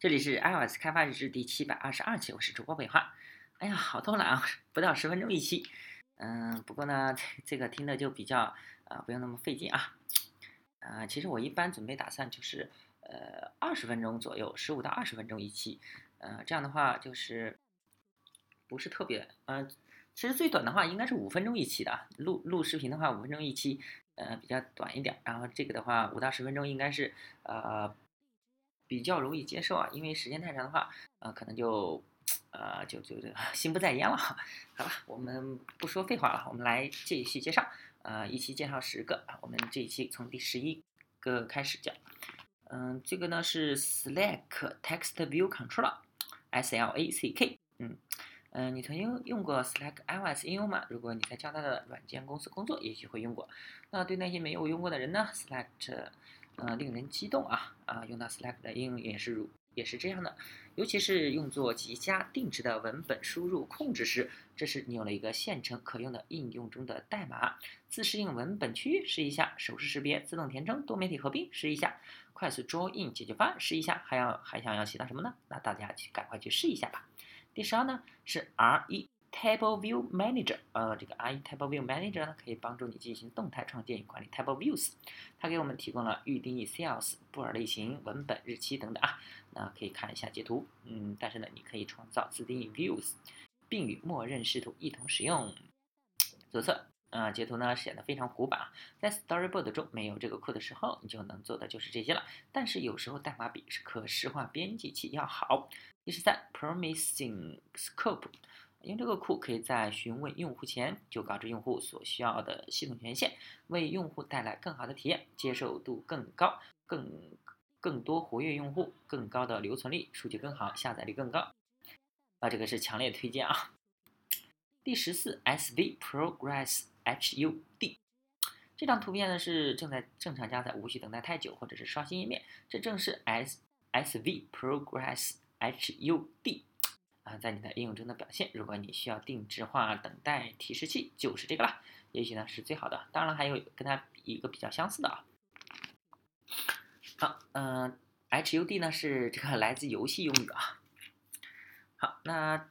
这里是 iOS 开发日志第七百二十二期，我是主播北华。哎呀，好偷懒啊，不到十分钟一期。嗯，不过呢，这个听的就比较啊，不用那么费劲啊。啊，其实我一般准备打算就是呃二十分钟左右，十五到二十分钟一期。呃，这样的话就是不是特别呃，其实最短的话应该是五分钟一期的，录录视频的话五分钟一期，呃比较短一点。然后这个的话五到十分钟应该是呃。比较容易接受啊，因为时间太长的话，呃，可能就，呃，就就就心不在焉了。好吧，我们不说废话了，我们来继续介绍。呃，一期介绍十个，我们这一期从第十一个开始讲。嗯，这个呢是 Slack Text View Controller，S L A C K。嗯嗯，你曾经用过 Slack iOS 应用吗？如果你在较大的软件公司工作，也许会用过。那对那些没有用过的人呢，Slack。呃，令人激动啊啊！用到 Slack 的应用也是如也是这样的，尤其是用作极佳定制的文本输入控制时，这时你有了一个现成可用的应用中的代码。自适应文本区域试一下，手势识别、自动填充、多媒体合并试一下，快速 Draw In 解决方案试一下，还要还想要其他什么呢？那大家去赶快去试一下吧。第十二呢是 R E。Table View Manager，呃，这个 i Table View Manager 呢，可以帮助你进行动态创建与管理 Table Views。它给我们提供了预定义 Sales、布尔类型、文本、日期等等啊。那可以看一下截图，嗯，但是呢，你可以创造自定义 Views，并与默认视图一同使用。左侧，啊，截图呢显得非常古板。在 Storyboard 中没有这个库的时候，你就能做的就是这些了。但是有时候代码比是可视化编辑器要好。第十三，Promising Scope。用这个库可以在询问用户前就告知用户所需要的系统权限，为用户带来更好的体验，接受度更高，更更多活跃用户，更高的留存率，数据更好，下载率更高。啊，这个是强烈推荐啊！第十四，SV Progress HUD，这张图片呢是正在正常加载，无需等待太久或者是刷新页面，这正是 S SV Progress HUD。在你的应用中的表现，如果你需要定制化等待提示器，就是这个了。也许呢是最好的，当然还有跟它一个比较相似的啊。好，嗯，HUD 呢是这个来自游戏用语啊。好，那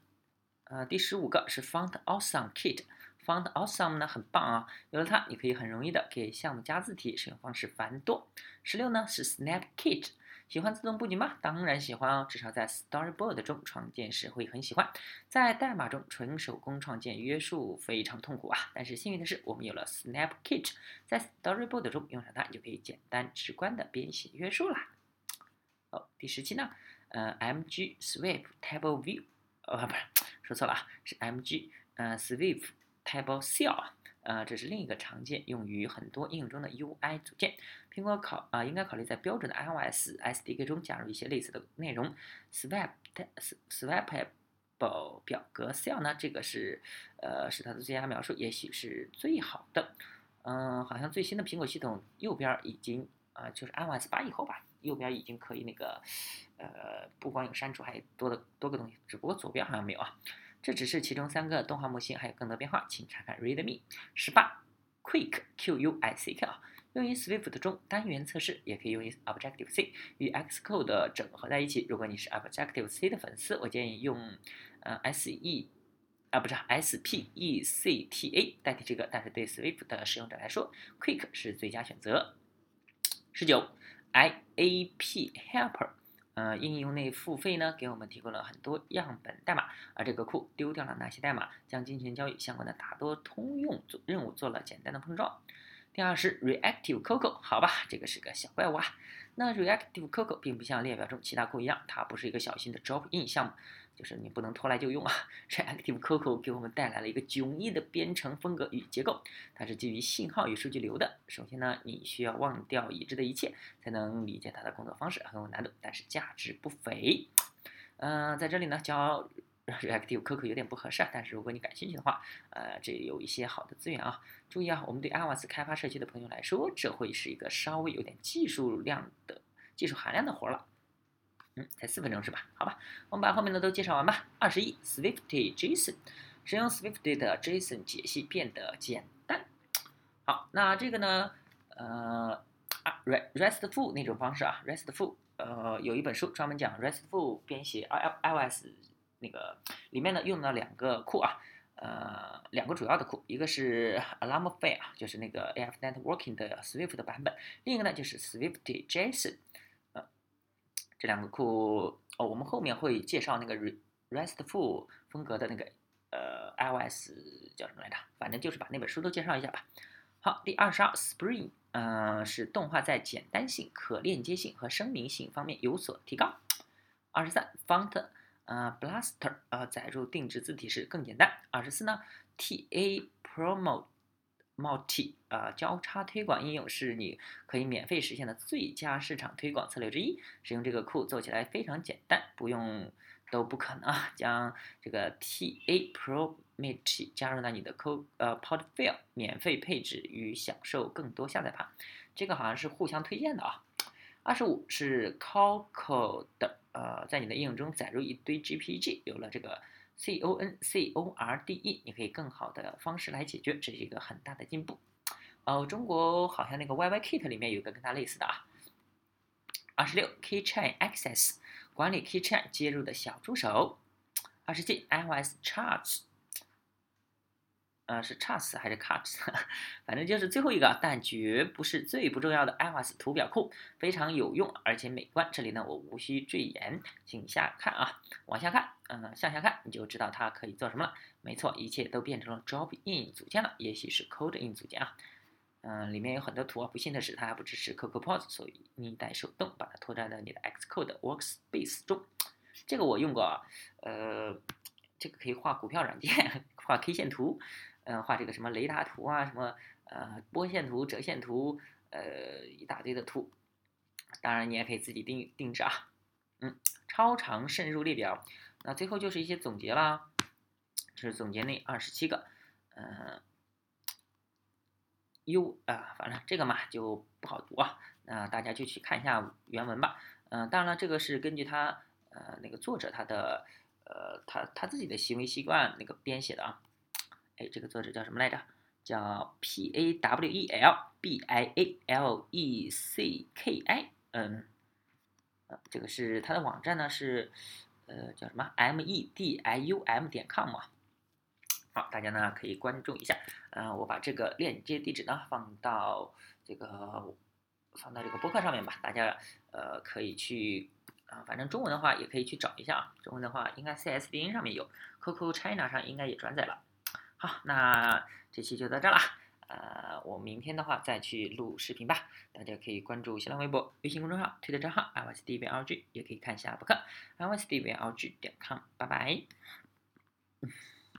呃第十五个是 Font Awesome Kit，Font Awesome 呢很棒啊，有了它，你可以很容易的给项目加字体，使用方式繁多。十六呢是 Snap Kit。喜欢自动布局吗？当然喜欢哦，至少在 Storyboard 中创建时会很喜欢。在代码中纯手工创建约束非常痛苦啊，但是幸运的是我们有了 Snap Kit，在 Storyboard 中用上它，就可以简单直观的编写约束啦。哦，第十期呢，呃，MG Swift Table View，哦不是，说错了啊，是 MG 呃 Swift Table Cell。呃，这是另一个常见用于很多应用中的 UI 组件。苹果考啊，应该考虑在标准的 iOS SDK 中加入一些类似的内容。swap 表，swapable 表格 Cell 呢，这个是呃是它的最佳描述，也许是最好的。嗯，好像最新的苹果系统右边已经啊，就是 iOS 八以后吧，右边已经可以那个呃，不光有删除，还有多的多个东西，只不过左边好像没有啊。这只是其中三个动画模型，还有更多变化，请查看 README。十八，Quick Q U I C K 啊，用于 Swift 中单元测试，也可以用于 Objective C 与 Xcode 整合在一起。如果你是 Objective C 的粉丝，我建议用呃 S E 啊不是 S P E C T A 代替这个，但是对 Swift 的使用者来说，Quick 是最佳选择。十九，I A P Helper。呃，应用内付费呢，给我们提供了很多样本代码，而这个库丢掉了哪些代码，将金钱交易相关的大多通用做任务做了简单的碰撞。第二是 Reactive Coco，好吧，这个是个小怪物啊。那 Reactive Coco 并不像列表中其他库一样，它不是一个小型的 Drop-in 项目。就是你不能拖来就用啊！Reactive Coco 给我们带来了一个迥异的编程风格与结构，它是基于信号与数据流的。首先呢，你需要忘掉已知的一切，才能理解它的工作方式，很有难度，但是价值不菲。嗯，在这里呢，教 Reactive Coco 有点不合适啊，但是如果你感兴趣的话，呃，这有一些好的资源啊。注意啊，我们对 iOS 开发社区的朋友来说，这会是一个稍微有点技术量的技术含量的活了。才四分钟是吧？好吧，我们把后面的都介绍完吧。二十一，Swift JSON，使用 Swift 的 JSON 解析变得简单。好，那这个呢？呃，啊，RESTful 那种方式啊，RESTful 呃，有一本书专门讲 RESTful 编写 i iOS 那个里面呢用了两个库啊，呃，两个主要的库，一个是 Alarmfare，就是那个 AF Networking 的 Swift 的版本，另一个呢就是 Swift JSON，这两个库哦，我们后面会介绍那个 RESTful 风格的那个呃 iOS 叫什么来着？反正就是把那本书都介绍一下吧。好，第二十二 Spring，呃，是动画在简单性、可链接性和声明性方面有所提高。二十三 Font，呃，Blaster，呃，载入定制字体时更简单。二十四呢，TA Promote Multi，呃，交叉推广应用是你可以免费实现的最佳市场推广策略之一。使用这个库做起来非常简单，不用。都不可能啊将这个 TA Pro MIT 加入到你的 Co 呃 Portfolio 免费配置与享受更多下载盘，这个好像是互相推荐的啊。二十五是 Coco 的呃，在你的应用中载入一堆 GPG，有了这个 CONCORDE，你可以更好的方式来解决，这是一个很大的进步。哦，中国好像那个 YYKit 里面有个跟它类似的啊。二十六 Keychain Access。管理 Keychain 接入的小助手，二十七 iOS Charts，呃是 Charts 还是 Cards，反正就是最后一个，但绝不是最不重要的 iOS 图表库，非常有用而且美观。这里呢我无需赘言，请下看啊，往下看，嗯向下看你就知道它可以做什么了。没错，一切都变成了 Drop In 组件了，也许是 Code In 组件啊。嗯，里面有很多图啊。不幸的是，它还不支持 CocoPods，所以你得手动把它拖拽到你的 Xcode Workspace 中。这个我用过啊，呃，这个可以画股票软件，画 K 线图，嗯，画这个什么雷达图啊，什么呃波线图、折线图，呃，一大堆的图。当然，你也可以自己定定制啊。嗯，超长渗入列表。那最后就是一些总结啦，就是总结那二十七个，嗯。U 啊，反正这个嘛就不好读啊，那大家就去看一下原文吧。嗯，当然了，这个是根据他呃那个作者他的呃他他自己的行为习惯那个编写的啊。哎，这个作者叫什么来着？叫 P A W E L B I A L E C K I。嗯，呃，这个是他的网站呢是呃叫什么？M E D I U M 点 com 啊。好，大家呢可以关注一下，嗯，我把这个链接地址呢放到这个放到这个博客上面吧，大家呃可以去啊，反正中文的话也可以去找一下啊，中文的话应该 CSDN 上面有，Coco China 上应该也转载了。好，那这期就到这了，呃，我明天的话再去录视频吧，大家可以关注新浪微博、微信公众号、推特账号 i w a s d v l g 也可以看一下博客 i w a s d v l g 点 com 拜拜。